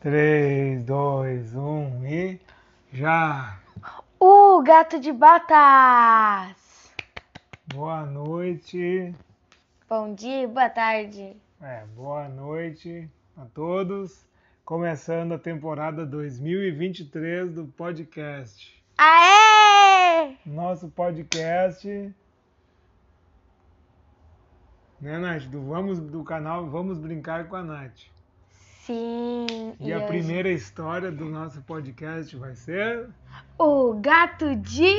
3, 2, 1 e já! O gato de botas! Boa noite. Bom dia, boa tarde. É, boa noite a todos. Começando a temporada 2023 do podcast. Aê! Nosso podcast, né, Nath? Do, vamos, do canal Vamos Brincar com a Nath. Sim. E, a hoje- primeira história do nosso podcast vai ser. O gato de.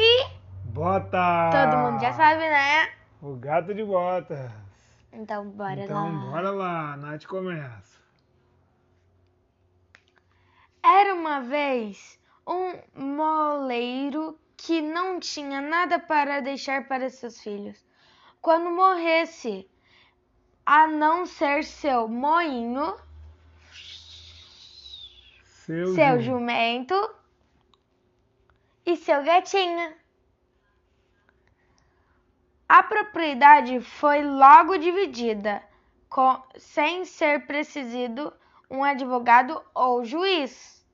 Bota! Todo mundo já sabe, né? O gato de botas. Então bora então, lá. bora lá, a Nath começa. Era uma vez um moleiro que não tinha nada para deixar para seus filhos. Quando morresse, a não ser seu moinho, Seu, seu Ju. jumento e seu gatinho. A propriedade foi logo dividida, com- sem ser preciso um advogado ou juiz,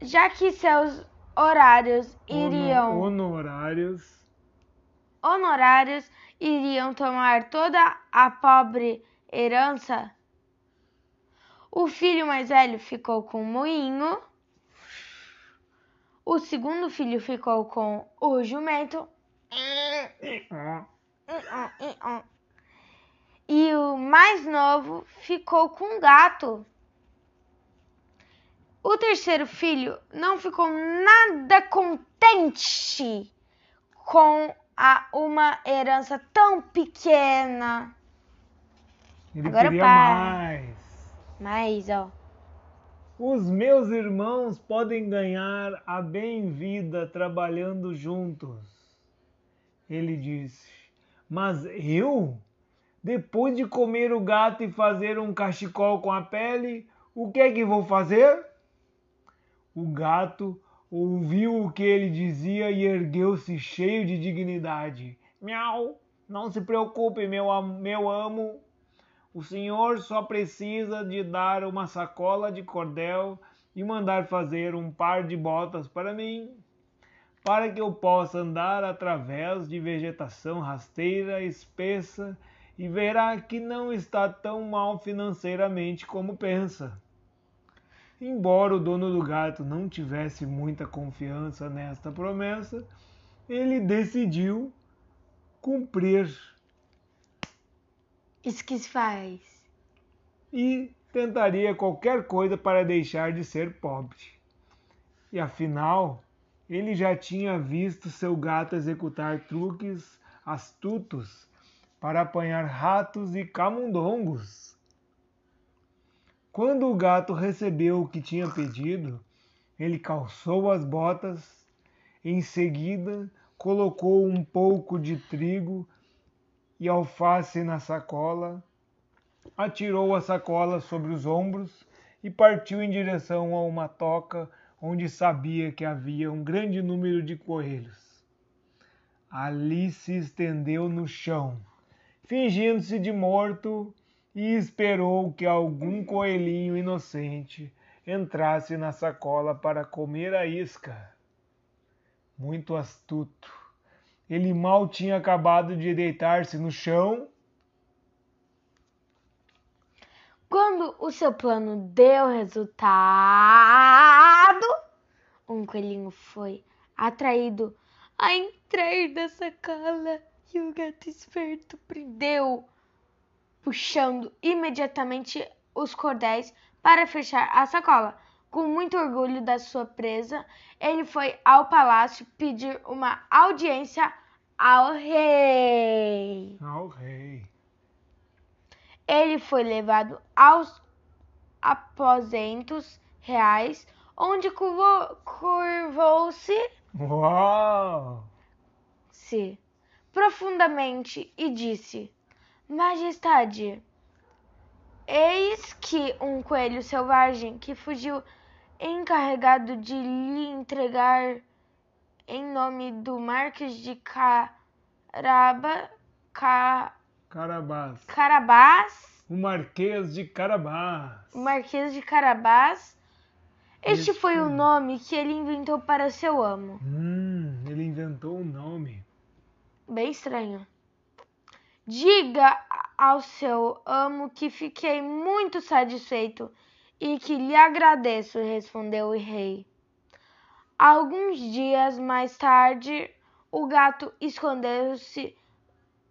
já que seus horários iriam Hono- Honorários. honorários iriam tomar toda a pobre herança. O filho mais velho ficou com o moinho. O segundo filho ficou com o jumento. E o mais novo ficou com o gato. O terceiro filho não ficou nada contente com a, uma herança tão pequena. Ele Agora queria para. mais. Mas, ó, Os meus irmãos podem ganhar a bem-vida trabalhando juntos. Ele disse. Mas eu, depois de comer o gato e fazer um cachecol com a pele, o que é que vou fazer? O gato ouviu o que ele dizia e ergueu-se cheio de dignidade. Miau! Não se preocupe, meu, meu amo. O senhor só precisa de dar uma sacola de cordel e mandar fazer um par de botas para mim, para que eu possa andar através de vegetação rasteira, espessa, e verá que não está tão mal financeiramente como pensa. Embora o dono do gato não tivesse muita confiança nesta promessa, ele decidiu cumprir que se faz. e tentaria qualquer coisa para deixar de ser pobre. E afinal, ele já tinha visto seu gato executar truques astutos para apanhar ratos e camundongos. Quando o gato recebeu o que tinha pedido, ele calçou as botas, em seguida colocou um pouco de trigo e alface na sacola, atirou a sacola sobre os ombros e partiu em direção a uma toca onde sabia que havia um grande número de coelhos. Ali se estendeu no chão, fingindo-se de morto, e esperou que algum coelhinho inocente entrasse na sacola para comer a isca. Muito astuto. Ele mal tinha acabado de deitar-se no chão Quando o seu plano deu resultado, um coelhinho foi atraído a entrar na sacola e o gato esperto prendeu, puxando imediatamente os cordéis para fechar a sacola. Com muito orgulho da sua presa, ele foi ao palácio pedir uma audiência ao rei. ao rei. Ele foi levado aos aposentos reais, onde curvo- curvou-se Uau! se profundamente e disse: Majestade, eis que um coelho selvagem que fugiu encarregado de lhe entregar em nome do Marquês de Caraba, Ca- Carabás. Carabás, O Marquês de Carabás. o Marquês de Carabás. Este Isso. foi o nome que ele inventou para seu amo. Hum, ele inventou um nome. Bem estranho. Diga ao seu amo que fiquei muito satisfeito e que lhe agradeço, respondeu o rei. Alguns dias mais tarde, o gato escondeu-se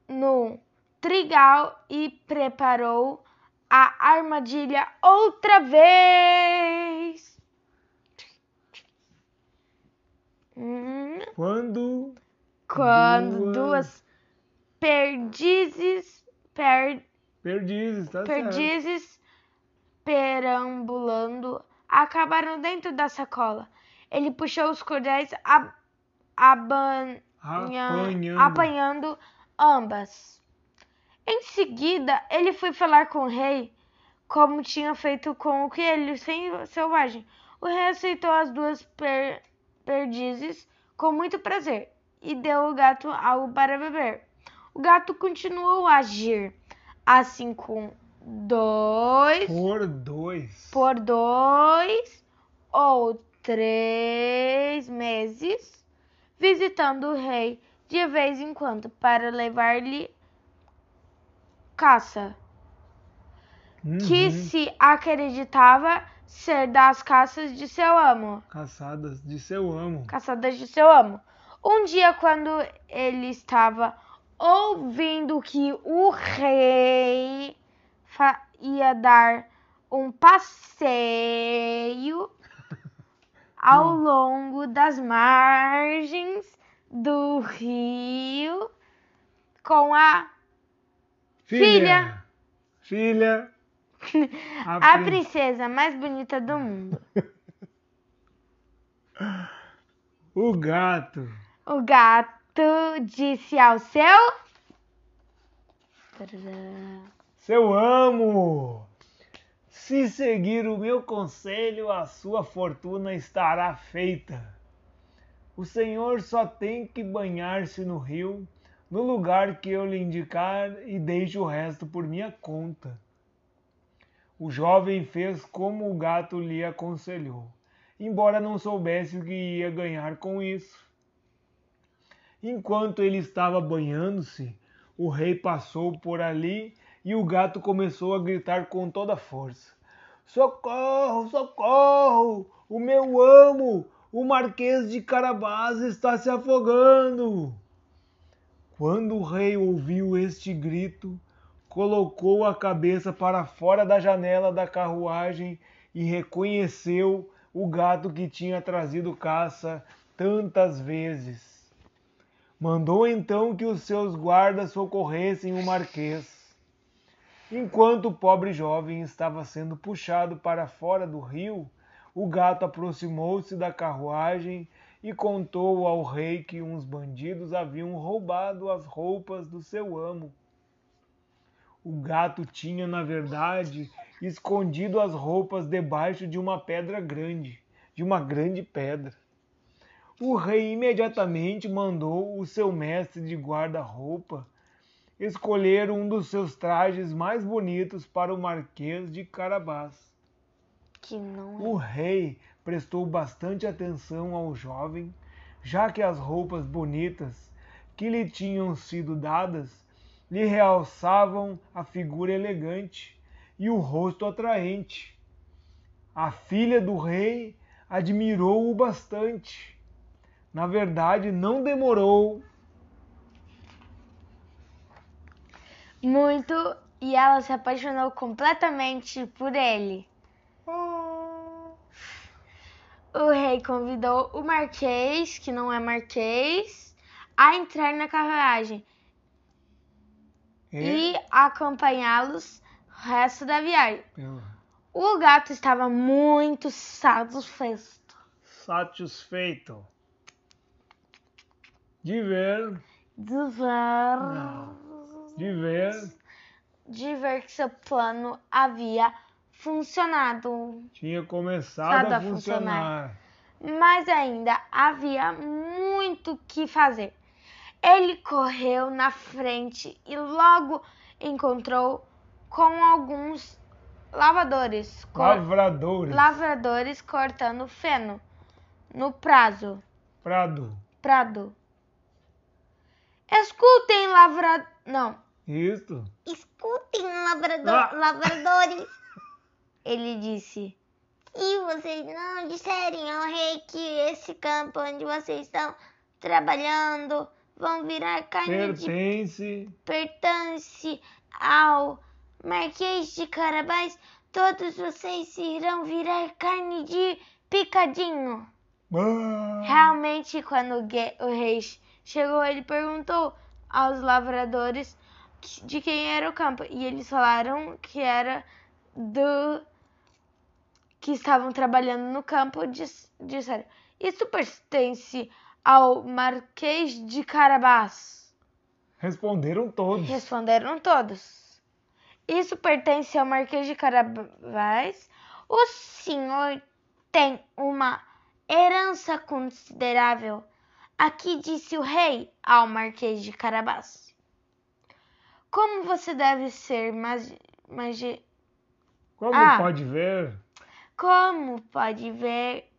no trigal e preparou a armadilha outra vez. Hum, Quando quando Duas. duas perdizes, per, perdizes, tá certo. perdizes perambulando acabaram dentro da sacola. Ele puxou os cordéis Apanhando. apanhando ambas. Em seguida, ele foi falar com o rei, como tinha feito com o coelho sem selvagem. O rei aceitou as duas per- perdizes com muito prazer e deu ao gato algo para beber. O gato continuou a agir assim com dois Por dois. por dois ou três meses, visitando o rei de vez em quando para levar-lhe caça, que Uhum. se acreditava ser das caças de seu amo, Caçadas de seu amo. caçadas de seu amo. Um dia, quando ele estava ouvindo que o rei ia dar um passeio ao Hum. longo das margens do rio com a Filha. Filha. a prin- princesa mais bonita do mundo. O gato. O gato disse ao seu. Seu amo. Se seguir o meu conselho, a sua fortuna estará feita. O senhor só tem que banhar-se no rio, no lugar que eu lhe indicar, e deixe o resto por minha conta. O jovem fez como o gato lhe aconselhou, embora não soubesse o que ia ganhar com isso. Enquanto ele estava banhando-se, o rei passou por ali e o gato começou a gritar com toda a força: Socorro, socorro! O meu amo, o Marquês de Carabás, está se afogando! Quando o rei ouviu este grito, colocou a cabeça para fora da janela da carruagem e reconheceu o gato que tinha trazido caça tantas vezes. Mandou então que os seus guardas socorressem o marquês. Enquanto o pobre jovem estava sendo puxado para fora do rio, o gato aproximou-se da carruagem e contou ao rei que uns bandidos haviam roubado as roupas do seu amo. O gato tinha, na verdade, escondido as roupas debaixo de uma pedra grande, de uma grande pedra. O rei imediatamente mandou o seu mestre de guarda-roupa escolher um dos seus trajes mais bonitos para o Marquês de Carabás. Que não O rei prestou bastante atenção ao jovem, já que as roupas bonitas que lhe tinham sido dadas lhe realçavam a figura elegante e o rosto atraente. A filha do rei admirou-o bastante. Na verdade, não demorou muito e ela se apaixonou completamente por ele. O rei convidou o marquês, que não é marquês, a entrar na carruagem e? e acompanhá-los o resto da viagem. eu- O gato estava muito satisfeito. Satisfeito. De ver, de ver, de ver, de ver que seu plano havia funcionado. tinha começado a a funcionar. funcionar. mas ainda havia muito que fazer. Ele correu na frente e logo encontrou com alguns lavadores, Lavradores. lavradores cortando feno no prazo, Prado. prado. Escutem, lavra... Não. Isso. Escutem, lavrador... Ah. lavradores. Ele disse. E vocês não disserem ao rei que esse campo onde vocês estão trabalhando vão virar carne de Pertence. pertence ao Marquês de Carabás, todos vocês irão virar carne de picadinho. Ah, Realmente, quando o rei chegou, ele perguntou aos lavradores de quem era o campo. E eles falaram que era do. que estavam trabalhando no campo. Dis- Disseram: Isso pertence ao Marquês de Carabás. Responderam todos. Responderam todos. Isso pertence ao Marquês de Carabás. O senhor tem uma herança considerável. Aqui disse o rei ao Marquês de Carabás. Como você deve ser magi... magi- Como Ah. pode ver? Como pode ver,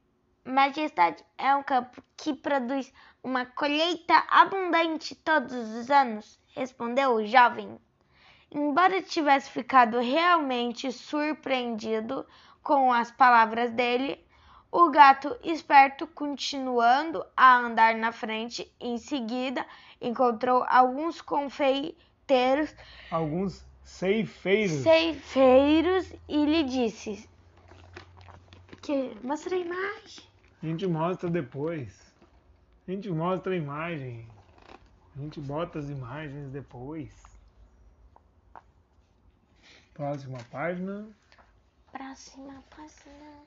Majestade é um campo que produz uma colheita abundante todos os anos, respondeu o jovem. Embora tivesse ficado realmente surpreendido com as palavras dele, o gato esperto, continuando a andar na frente, em seguida encontrou alguns Alguns ceifeiros. ceifeiros e lhe disse que mostra a imagem. A gente mostra depois. A gente mostra a imagem. A gente bota as imagens depois. Próxima página. Próxima página.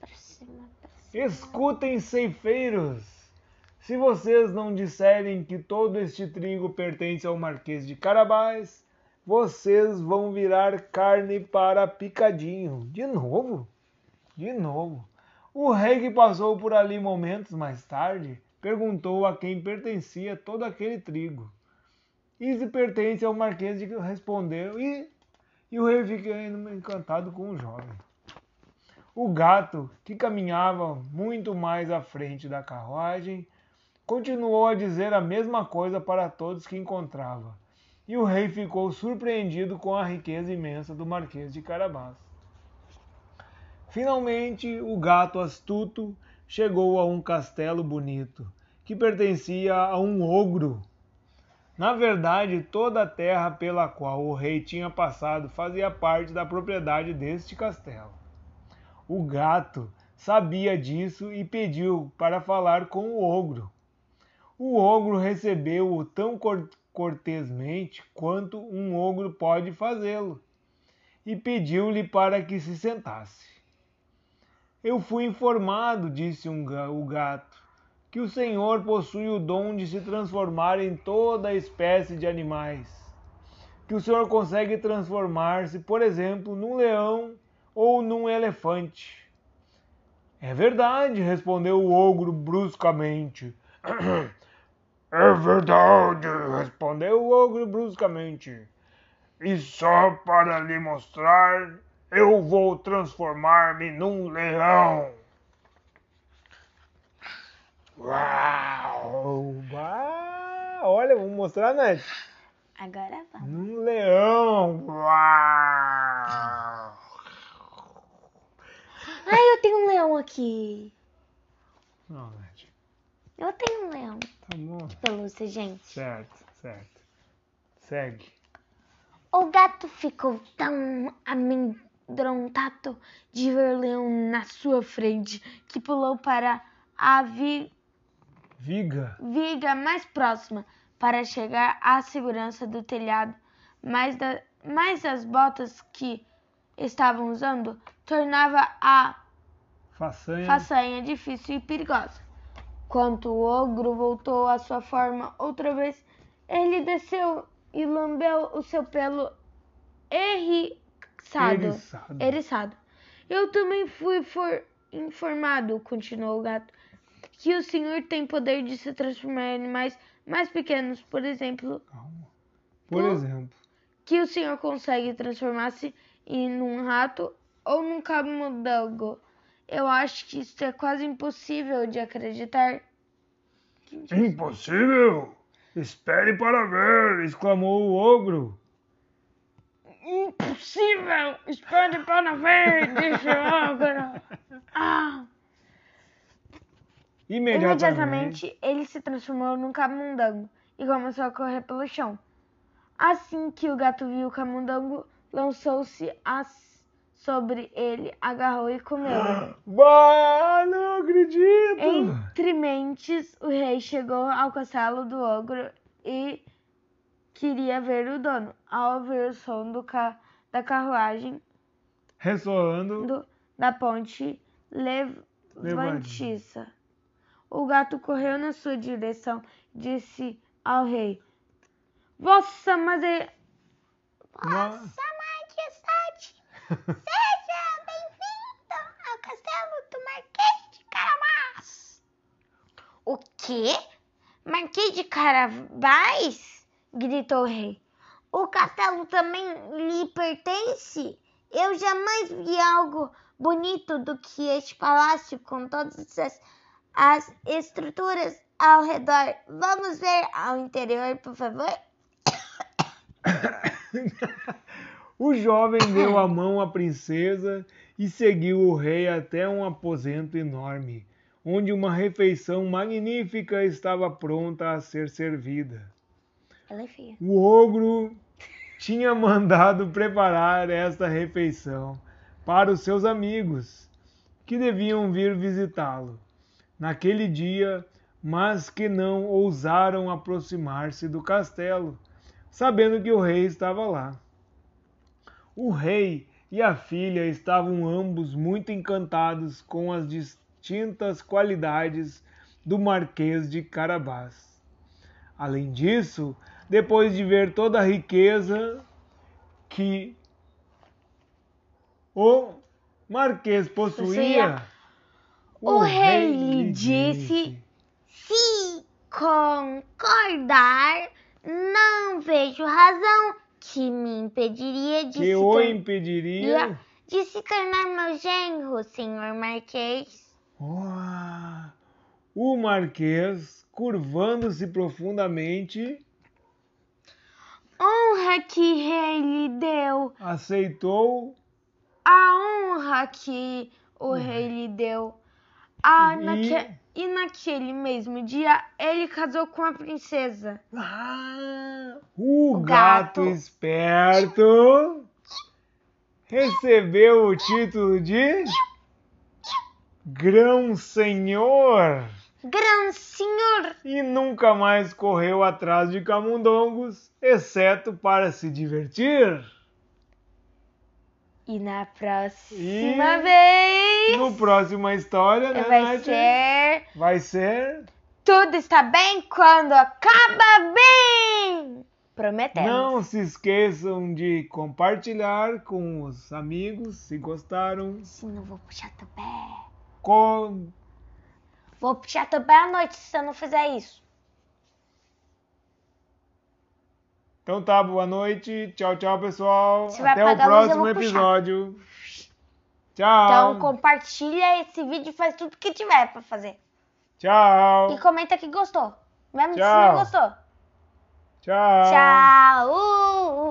Próxima página. Escutem, ceifeiros! Se vocês não disserem que todo este trigo pertence ao Marquês de Carabás, vocês vão virar carne para picadinho. De novo? De novo. O rei que passou por ali momentos mais tarde perguntou a quem pertencia todo aquele trigo. E se pertence ao Marquês de respondeu e, e o rei ficou encantado com o jovem. O gato, que caminhava muito mais à frente da carruagem, continuou a dizer a mesma coisa para todos que encontrava, e o rei ficou surpreendido com a riqueza imensa do Marquês de Carabás. Finalmente, o gato astuto chegou a um castelo bonito, que pertencia a um ogro. Na verdade, toda a terra pela qual o rei tinha passado fazia parte da propriedade deste castelo. O gato sabia disso e pediu para falar com o ogro. O ogro recebeu-o tão cor- cortesmente quanto um ogro pode fazê-lo e pediu-lhe para que se sentasse. Eu fui informado, disse um o gato, que o senhor possui o dom de se transformar em toda espécie de animais. Que o senhor consegue transformar-se, por exemplo, num leão ou num elefante. É verdade, respondeu o ogro bruscamente. É verdade, respondeu o ogro bruscamente. E só para lhe mostrar, eu vou transformar-me num leão. Uau! Uau! Olha, vou mostrar, Nath. Agora vamos. Um leão! Uau! Ai, eu tenho um leão aqui. Não, Nath. Eu tenho um leão. Tá bom. Pelúcia, gente. Certo, certo. Segue. O gato ficou tão amedrontado de ver o leão na sua frente que pulou para a vi- Viga. viga mais próxima para chegar à segurança do telhado, mas, da- mas as botas que estavam usando tornava a Façanha. façanha difícil e perigosa. Quando o ogro voltou à sua forma outra vez, ele desceu e lambeu o seu pelo erriçado. Eriçado. eriçado. Eu também fui for- informado, continuou o gato, que o senhor tem poder de se transformar em animais mais pequenos, por exemplo, Calma. Por Por- exemplo, que o senhor consegue transformar-se em um rato ou num camundongo. Eu acho que isso é quase impossível de acreditar. impossível! Espere para ver! exclamou o ogro. Impossível! Espere para ver, disse o ogro. Ah. Imediatamente, Imediatamente ele se transformou num camundongo e começou a correr pelo chão. Assim que o gato viu o camundongo, lançou-se as- sobre ele, agarrou e comeu. Bah, não acredito! Entre mentes, o rei chegou ao castelo do ogro e queria ver o dono. Ao ouvir o som do ca- da carruagem Ressoando, do- da ponte levantiça, o gato correu na sua direção e disse ao rei: Vossa Majestade, uma... Seja bem-vindo ao castelo do Marquês de Carabás. O quê? Marquês de Carabás? gritou o rei. O castelo também lhe pertence? Eu jamais vi algo bonito do que este palácio com todas as, as estruturas ao redor. Vamos ver ao interior, por favor? O jovem deu a mão à princesa e seguiu o rei até um aposento enorme, onde uma refeição magnífica estava pronta a ser servida. Ela é feia. O ogro tinha mandado preparar esta refeição para os seus amigos, que deviam vir visitá-lo naquele dia, mas que não ousaram aproximar-se do castelo, sabendo que o rei estava lá. O rei e a filha estavam ambos muito encantados com as distintas qualidades do Marquês de Carabás. Além disso, depois de ver toda a riqueza que o Marquês possuía, O rei lhe disse Se concordar, não vejo razão que me impediria de, que se, o impediria. de se tornar meu genro, senhor Marquês. Uau! O Marquês, curvando-se profundamente, Honra que rei lhe deu, aceitou a honra que o rei lhe deu. Ah, E- naque- e naquele mesmo dia, ele casou com a princesa. Ah, o, O gato, gato. esperto recebeu o título de Grão Senhor Grão senhor! e nunca mais correu atrás de camundongos, exceto para se divertir. E na próxima E vez No próxima história, né, vai Nath? ser Vai ser. Tudo está bem quando acaba bem! Prometemos. Não se esqueçam de compartilhar com os amigos se gostaram. Senão eu vou puxar teu pé. Com... Vou puxar teu pé à noite se você não fizer isso. Então tá, boa noite. Tchau, tchau, pessoal. Se Até o próximo episódio. Tchau. Então compartilha esse vídeo e faz tudo que tiver pra fazer. Tchau. E comenta que gostou. Mesmo se Tchau. não gostou. Tchau. Tchau!